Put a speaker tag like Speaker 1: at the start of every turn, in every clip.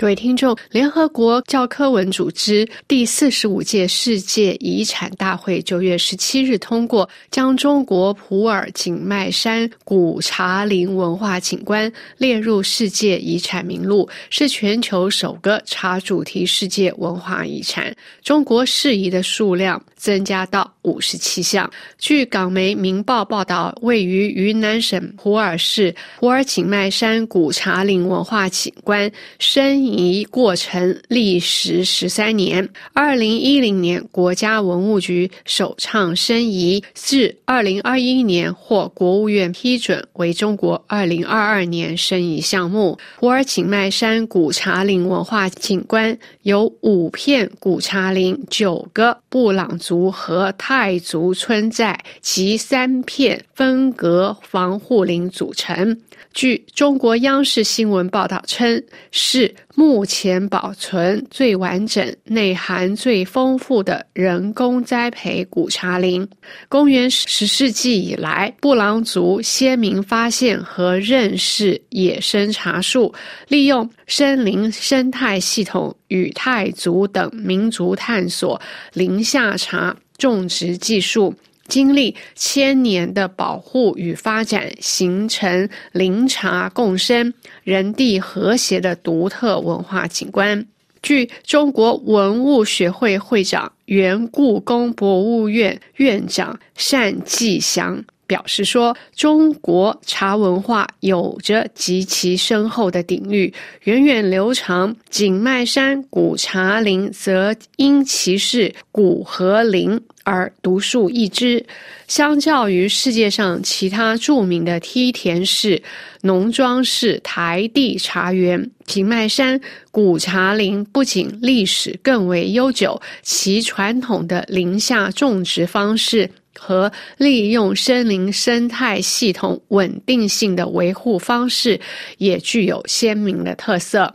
Speaker 1: 各位听众，联合国教科文组织第四十五届世界遗产大会九月十七日通过，将中国普洱景迈山古茶林文化景观列入世界遗产名录，是全球首个茶主题世界文化遗产。中国适宜的数量增加到五十七项。据港媒《明报》报道，位于云南省普洱市普洱景迈山古茶林文化景观申。移过程历时十三年，二零一零年国家文物局首倡申遗，至二零二一年获国务院批准为中国二零二二年申遗项目。普洱景迈山古茶林文化景观由五片古茶林、九个布朗族和泰族村寨及三片分隔防护林组成。据中国央视新闻报道称，是目前保存最完整、内涵最丰富的人工栽培古茶林。公元十世纪以来，布朗族先民发现和认识野生茶树，利用森林生态系统与泰族等民族探索林下茶种植技术。经历千年的保护与发展，形成林茶共生、人地和谐的独特文化景观。据中国文物学会会长、原故宫博物院院长单霁翔。表示说，中国茶文化有着极其深厚的底蕴，源远流长。景迈山古茶林则因其是古和林而独树一帜。相较于世界上其他著名的梯田式、农庄式台地茶园，景迈山古茶林不仅历史更为悠久，其传统的林下种植方式。和利用森林生态系统稳定性的维护方式，也具有鲜明的特色。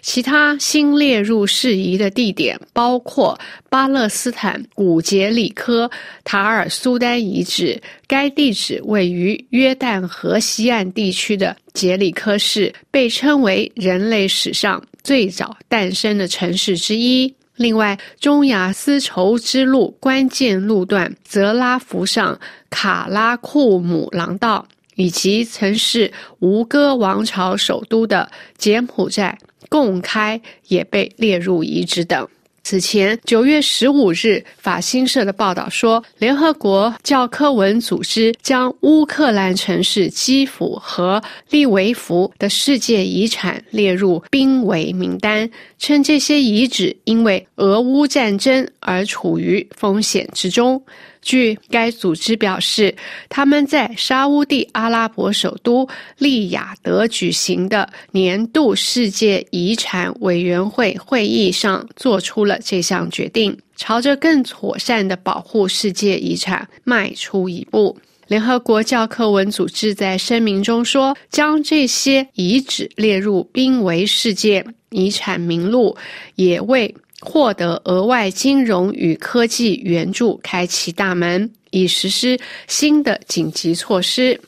Speaker 1: 其他新列入适宜的地点包括巴勒斯坦古杰里科塔尔苏丹遗址，该地址位于约旦河西岸地区的杰里科市，被称为人类史上最早诞生的城市之一。另外，中亚丝绸之路关键路段泽拉福上卡拉库姆廊道，以及曾是吴哥王朝首都的柬埔寨贡开，也被列入遗址等。此前，九月十五日，法新社的报道说，联合国教科文组织将乌克兰城市基辅和利维夫的世界遗产列入濒危名单，称这些遗址因为俄乌战争而处于风险之中。据该组织表示，他们在沙乌地阿拉伯首都利雅得举行的年度世界遗产委员会会议上做出了这项决定，朝着更妥善的保护世界遗产迈出一步。联合国教科文组织在声明中说，将这些遗址列入濒危世界遗产名录，也为。获得额外金融与科技援助，开启大门，以实施新的紧急措施。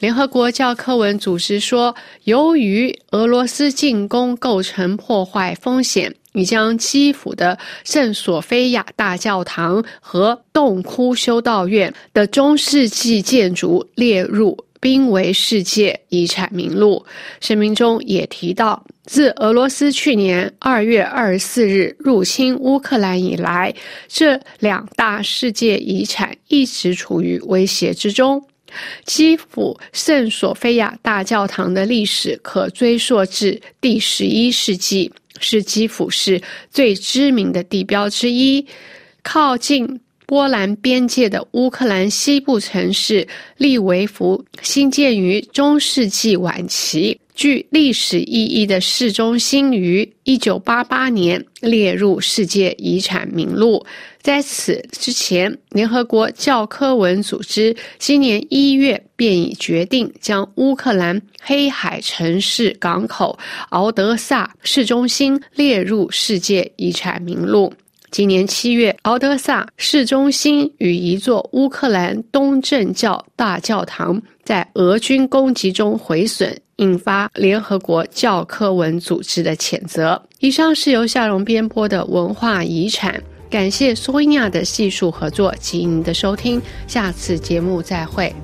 Speaker 1: 联合国教科文组织说，由于俄罗斯进攻构成破坏风险，已将基辅的圣索菲亚大教堂和洞窟修道院的中世纪建筑列入。濒危世界遗产名录声明中也提到，自俄罗斯去年二月二十四日入侵乌克兰以来，这两大世界遗产一直处于威胁之中。基辅圣索菲亚大教堂的历史可追溯至第十一世纪，是基辅市最知名的地标之一，靠近。波兰边界的乌克兰西部城市利维夫兴建于中世纪晚期，具历史意义的市中心于1988年列入世界遗产名录。在此之前，联合国教科文组织今年一月便已决定将乌克兰黑海城市港口敖德萨市中心列入世界遗产名录。今年七月，敖德萨市中心与一座乌克兰东正教大教堂在俄军攻击中毁损，引发联合国教科文组织的谴责。以上是由夏荣编播的文化遗产，感谢苏英亚的细数合作及您的收听，下次节目再会。